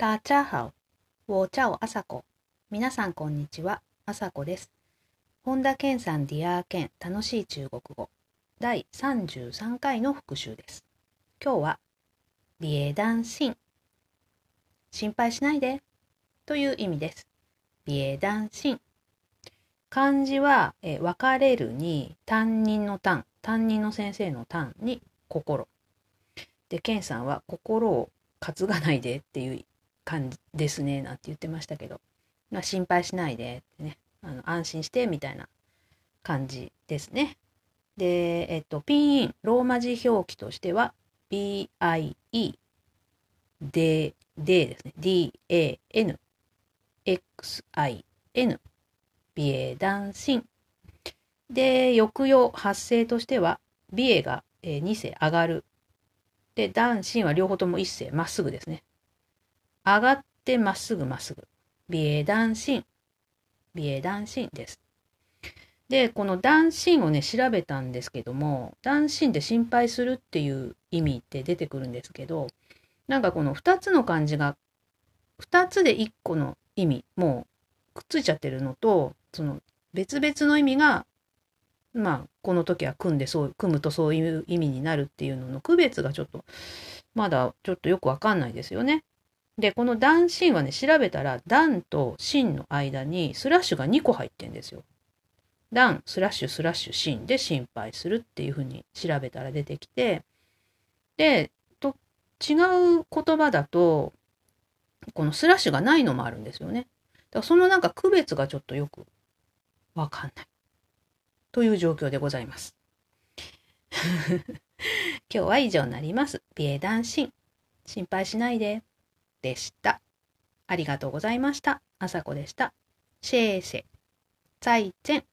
大家好，我叫朝子。皆さんこんにちは、朝子です。本田健さんディアー健楽しい中国語第33回の復習です。今日は、別担心。心配しないでという意味です。別担心。漢字は、え別れるに担任の担、担任の先生の担に心。で、健さんは心を担がないでっていう感じですね、なんて言ってましたけど、まあ、心配しないでね、あの安心してみたいな感じですね。で、えっと、ピンイン、ローマ字表記としては、BIE、D、D ですね。DAN、XIN、ビエダンシン。で、抑揚、発声としては、ビエが2声上がる。で、ダンシンは両方とも1声まっすぐですね。上がってまっすぐまっすぐ。ビエダンシン。ビエダンシンです。で、このダンシンをね、調べたんですけども、ダンシンって心配するっていう意味って出てくるんですけど、なんかこの2つの漢字が、2つで1個の意味、もうくっついちゃってるのと、その別々の意味が、まあ、この時は組んでそう、組むとそういう意味になるっていうのの区別がちょっと、まだちょっとよくわかんないですよね。で、この担心はね、調べたら、担と心の間にスラッシュが2個入ってんですよ。担、スラッシュ、スラッシュ、心で心配するっていうふうに調べたら出てきて、で、と違う言葉だと、このスラッシュがないのもあるんですよね。だからそのなんか区別がちょっとよくわかんない。という状況でございます。今日は以上になります。ビエダンシン。心配しないで。でした。ありがとうございました。あさこでした。シェーシェ。再见。